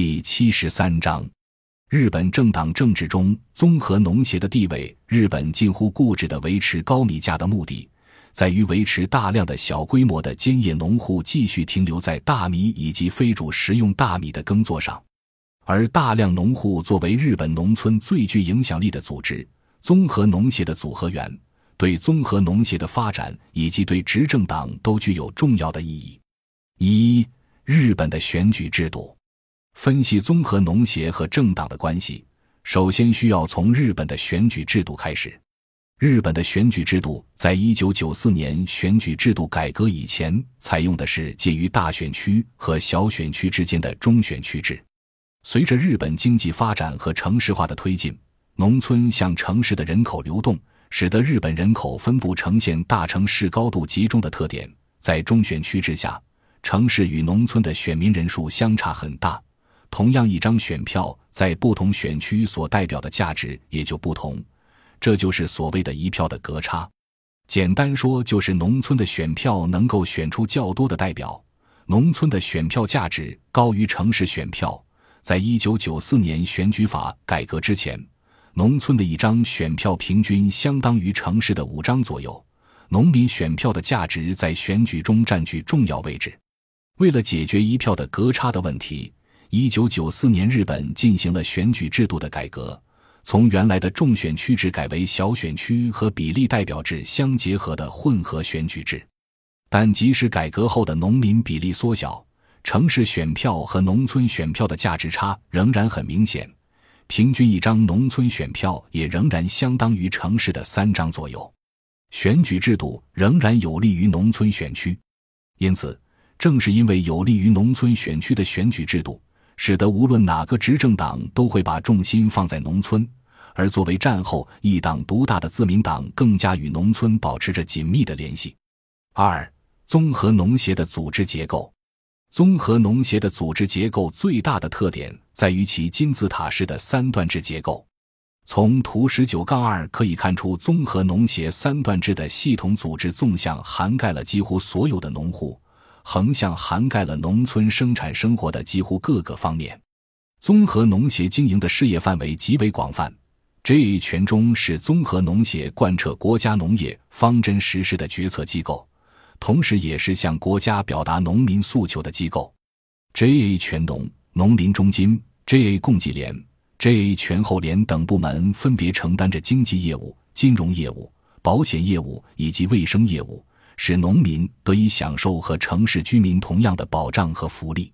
第七十三章，日本政党政治中综合农协的地位。日本近乎固执的维持高米价的目的，在于维持大量的小规模的兼业农户继续停留在大米以及非主食用大米的耕作上。而大量农户作为日本农村最具影响力的组织——综合农协的组合员，对综合农协的发展以及对执政党都具有重要的意义。一、日本的选举制度。分析综合农协和政党的关系，首先需要从日本的选举制度开始。日本的选举制度在一九九四年选举制度改革以前，采用的是介于大选区和小选区之间的中选区制。随着日本经济发展和城市化的推进，农村向城市的人口流动，使得日本人口分布呈现大城市高度集中的特点。在中选区之下，城市与农村的选民人数相差很大。同样一张选票在不同选区所代表的价值也就不同，这就是所谓的一票的隔差。简单说，就是农村的选票能够选出较多的代表，农村的选票价值高于城市选票。在一九九四年选举法改革之前，农村的一张选票平均相当于城市的五张左右，农民选票的价值在选举中占据重要位置。为了解决一票的隔差的问题。一九九四年，日本进行了选举制度的改革，从原来的重选区制改为小选区和比例代表制相结合的混合选举制。但即使改革后的农民比例缩小，城市选票和农村选票的价值差仍然很明显，平均一张农村选票也仍然相当于城市的三张左右。选举制度仍然有利于农村选区，因此，正是因为有利于农村选区的选举制度。使得无论哪个执政党都会把重心放在农村，而作为战后一党独大的自民党更加与农村保持着紧密的联系。二、综合农协的组织结构。综合农协的组织结构最大的特点在于其金字塔式的三段制结构。从图十九杠二可以看出，综合农协三段制的系统组织纵向涵盖了几乎所有的农户。横向涵盖了农村生产生活的几乎各个方面，综合农协经营的事业范围极为广泛。这权中是综合农协贯彻国家农业方针实施的决策机构，同时也是向国家表达农民诉求的机构。JA 全农、农林中金、JA 供给联、JA 全后联等部门分别承担着经济业务、金融业务、保险业务以及卫生业务。使农民得以享受和城市居民同样的保障和福利。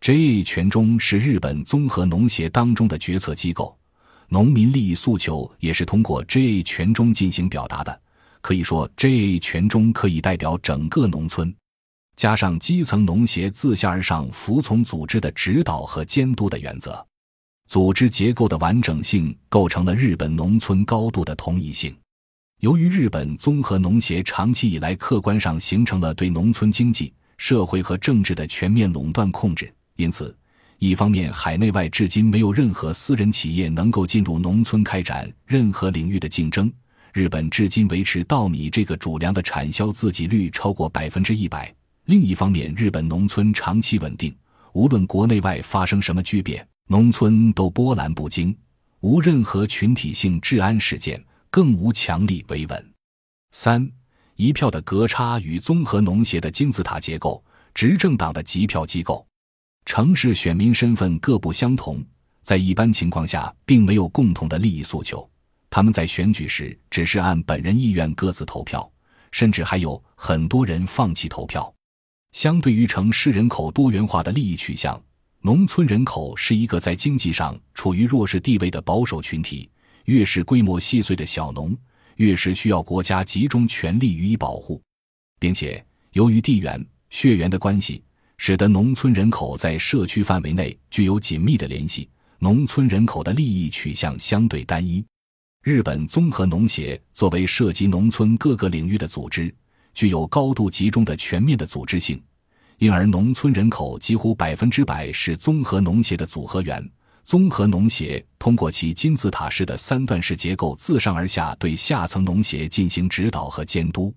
JA 全中是日本综合农协当中的决策机构，农民利益诉求也是通过 JA 全中进行表达的。可以说，JA 全中可以代表整个农村，加上基层农协自下而上服从组织的指导和监督的原则，组织结构的完整性构成了日本农村高度的统一性。由于日本综合农协长期以来客观上形成了对农村经济社会和政治的全面垄断控制，因此，一方面海内外至今没有任何私人企业能够进入农村开展任何领域的竞争；日本至今维持稻米这个主粮的产销自给率超过百分之一百。另一方面，日本农村长期稳定，无论国内外发生什么巨变，农村都波澜不惊，无任何群体性治安事件。更无强力维稳。三一票的隔差与综合农协的金字塔结构，执政党的集票机构，城市选民身份各不相同，在一般情况下并没有共同的利益诉求。他们在选举时只是按本人意愿各自投票，甚至还有很多人放弃投票。相对于城市人口多元化的利益取向，农村人口是一个在经济上处于弱势地位的保守群体。越是规模细碎的小农，越是需要国家集中全力予以保护，并且由于地缘血缘的关系，使得农村人口在社区范围内具有紧密的联系。农村人口的利益取向相对单一。日本综合农协作为涉及农村各个领域的组织，具有高度集中的全面的组织性，因而农村人口几乎百分之百是综合农协的组合员。综合农协通过其金字塔式的三段式结构，自上而下对下层农协进行指导和监督。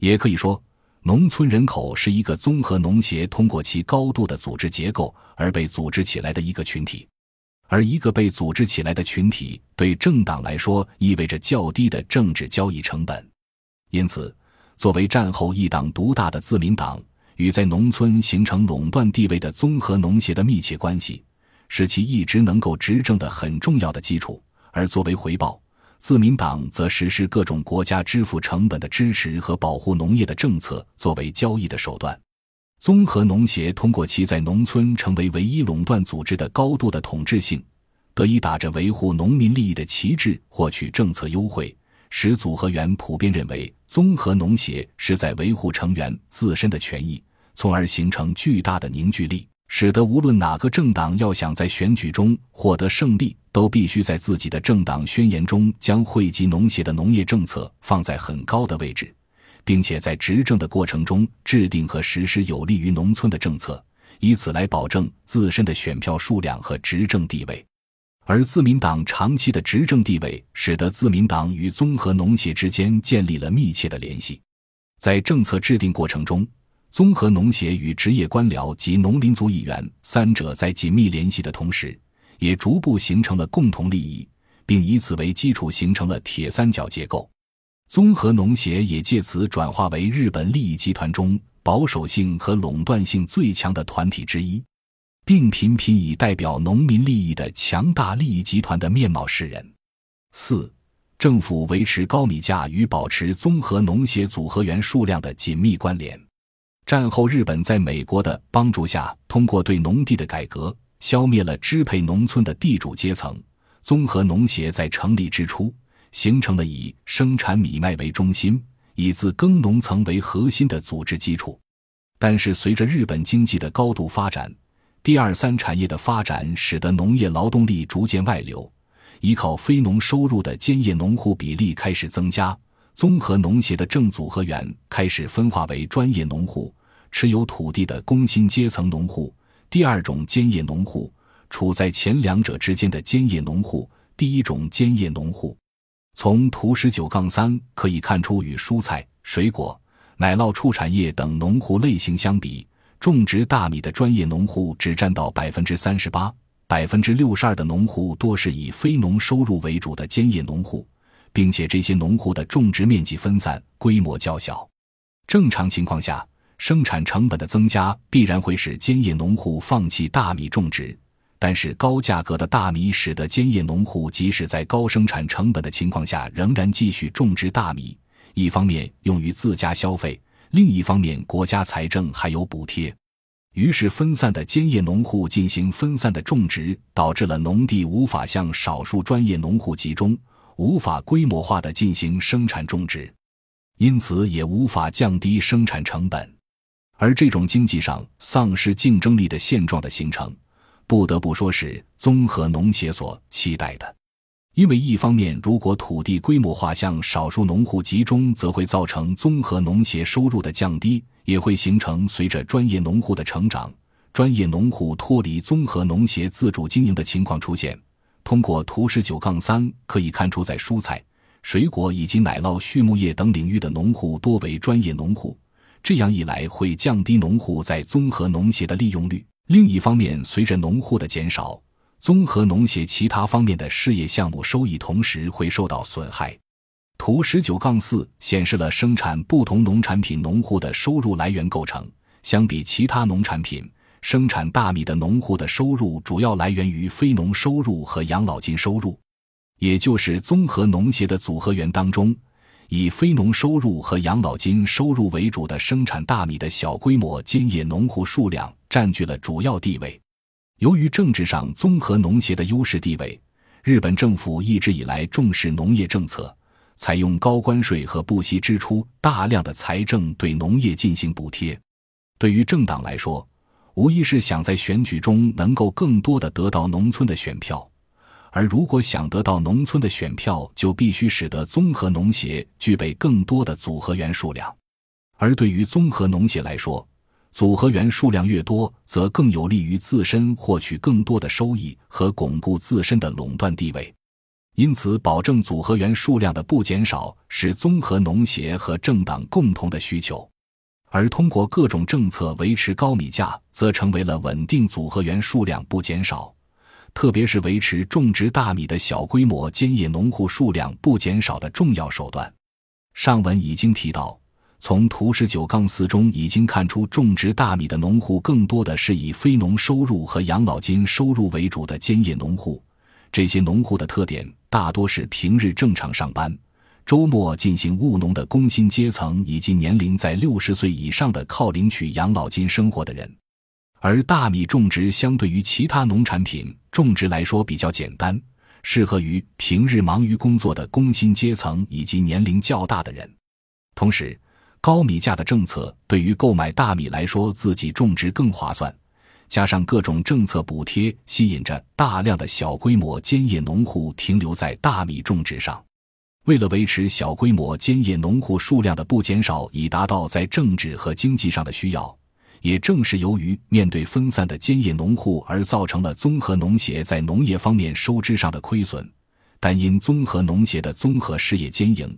也可以说，农村人口是一个综合农协通过其高度的组织结构而被组织起来的一个群体，而一个被组织起来的群体对政党来说意味着较低的政治交易成本。因此，作为战后一党独大的自民党，与在农村形成垄断地位的综合农协的密切关系，是其一直能够执政的很重要的基础。而作为回报，自民党则实施各种国家支付成本的支持和保护农业的政策，作为交易的手段。综合农协通过其在农村成为唯一垄断组织的高度的统治性，得以打着维护农民利益的旗帜获取政策优惠，使组合员普遍认为综合农协是在维护成员自身的权益，从而形成巨大的凝聚力。使得无论哪个政党要想在选举中获得胜利，都必须在自己的政党宣言中将惠及农协的农业政策放在很高的位置，并且在执政的过程中制定和实施有利于农村的政策，以此来保证自身的选票数量和执政地位。而自民党长期的执政地位，使得自民党与综合农协之间建立了密切的联系，在政策制定过程中。综合农协与职业官僚及农民族议员三者在紧密联系的同时，也逐步形成了共同利益，并以此为基础形成了铁三角结构。综合农协也借此转化为日本利益集团中保守性和垄断性最强的团体之一，并频频以代表农民利益的强大利益集团的面貌示人。四、政府维持高米价与保持综合农协组合员数量的紧密关联。战后，日本在美国的帮助下，通过对农地的改革，消灭了支配农村的地主阶层。综合农协在成立之初，形成了以生产米麦为中心、以自耕农层为核心的组织基础。但是，随着日本经济的高度发展，第二三产业的发展使得农业劳动力逐渐外流，依靠非农收入的兼业农户比例开始增加。综合农协的正组合员开始分化为专业农户。持有土地的工薪阶层农户，第二种兼业农户，处在前两者之间的兼业农户，第一种兼业农户。从图十九杠三可以看出，与蔬菜、水果、奶酪畜产业等农户类型相比，种植大米的专业农户只占到百分之三十八，百分之六十二的农户多是以非农收入为主的兼业农户，并且这些农户的种植面积分散，规模较小。正常情况下。生产成本的增加必然会使兼业农户放弃大米种植，但是高价格的大米使得兼业农户即使在高生产成本的情况下仍然继续种植大米。一方面用于自家消费，另一方面国家财政还有补贴。于是分散的兼业农户进行分散的种植，导致了农地无法向少数专业农户集中，无法规模化的进行生产种植，因此也无法降低生产成本。而这种经济上丧失竞争力的现状的形成，不得不说是综合农协所期待的。因为一方面，如果土地规模化向少数农户集中，则会造成综合农协收入的降低，也会形成随着专业农户的成长，专业农户脱离综合农协自主经营的情况出现。通过图十九杠三可以看出，在蔬菜、水果以及奶酪、畜牧业等领域的农户多为专业农户。这样一来，会降低农户在综合农协的利用率。另一方面，随着农户的减少，综合农协其他方面的事业项目收益同时会受到损害。图十九杠四显示了生产不同农产品农户的收入来源构成。相比其他农产品，生产大米的农户的收入主要来源于非农收入和养老金收入，也就是综合农协的组合员当中。以非农收入和养老金收入为主的生产大米的小规模兼业农户数量占据了主要地位。由于政治上综合农协的优势地位，日本政府一直以来重视农业政策，采用高关税和不惜支出大量的财政对农业进行补贴。对于政党来说，无疑是想在选举中能够更多的得到农村的选票。而如果想得到农村的选票，就必须使得综合农协具备更多的组合员数量。而对于综合农协来说，组合员数量越多，则更有利于自身获取更多的收益和巩固自身的垄断地位。因此，保证组合员数量的不减少是综合农协和政党共同的需求。而通过各种政策维持高米价，则成为了稳定组合员数量不减少，特别是维持种植大米的小规模兼业农户数量不减少的重要手段。上文已经提到，从图十九杠四中已经看出，种植大米的农户更多的是以非农收入和养老金收入为主的兼业农户。这些农户的特点大多是平日正常上班。周末进行务农的工薪阶层，以及年龄在六十岁以上的靠领取养老金生活的人，而大米种植相对于其他农产品种植来说比较简单，适合于平日忙于工作的工薪阶层以及年龄较大的人。同时，高米价的政策对于购买大米来说，自己种植更划算，加上各种政策补贴，吸引着大量的小规模兼业农户停留在大米种植上。为了维持小规模兼业农户数量的不减少，以达到在政治和经济上的需要，也正是由于面对分散的兼业农户，而造成了综合农协在农业方面收支上的亏损。但因综合农协的综合事业兼营，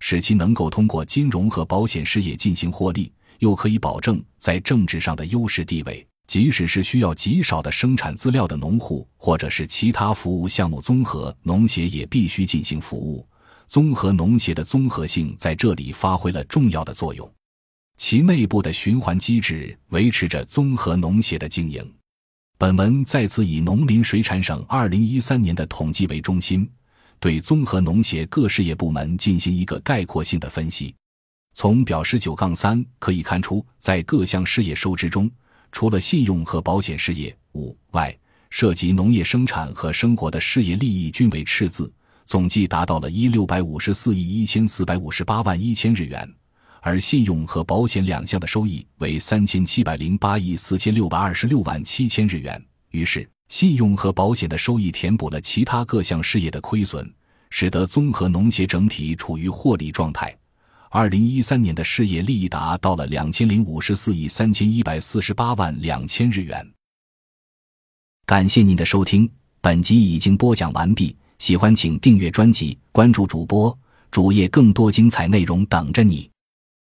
使其能够通过金融和保险事业进行获利，又可以保证在政治上的优势地位。即使是需要极少的生产资料的农户，或者是其他服务项目，综合农协也必须进行服务。综合农协的综合性在这里发挥了重要的作用，其内部的循环机制维持着综合农协的经营。本文再次以农林水产省二零一三年的统计为中心，对综合农协各事业部门进行一个概括性的分析。从表十九杠三可以看出，在各项事业收支中，除了信用和保险事业五外，涉及农业生产和生活的事业利益均为赤字。总计达到了一六百五十四亿一千四百五十八万一千日元，而信用和保险两项的收益为三千七百零八亿四千六百二十六万七千日元。于是，信用和保险的收益填补了其他各项事业的亏损，使得综合农协整体处于获利状态。二零一三年的事业利益达到了两千零五十四亿三千一百四十八万两千日元。感谢您的收听，本集已经播讲完毕。喜欢请订阅专辑，关注主播主页，更多精彩内容等着你。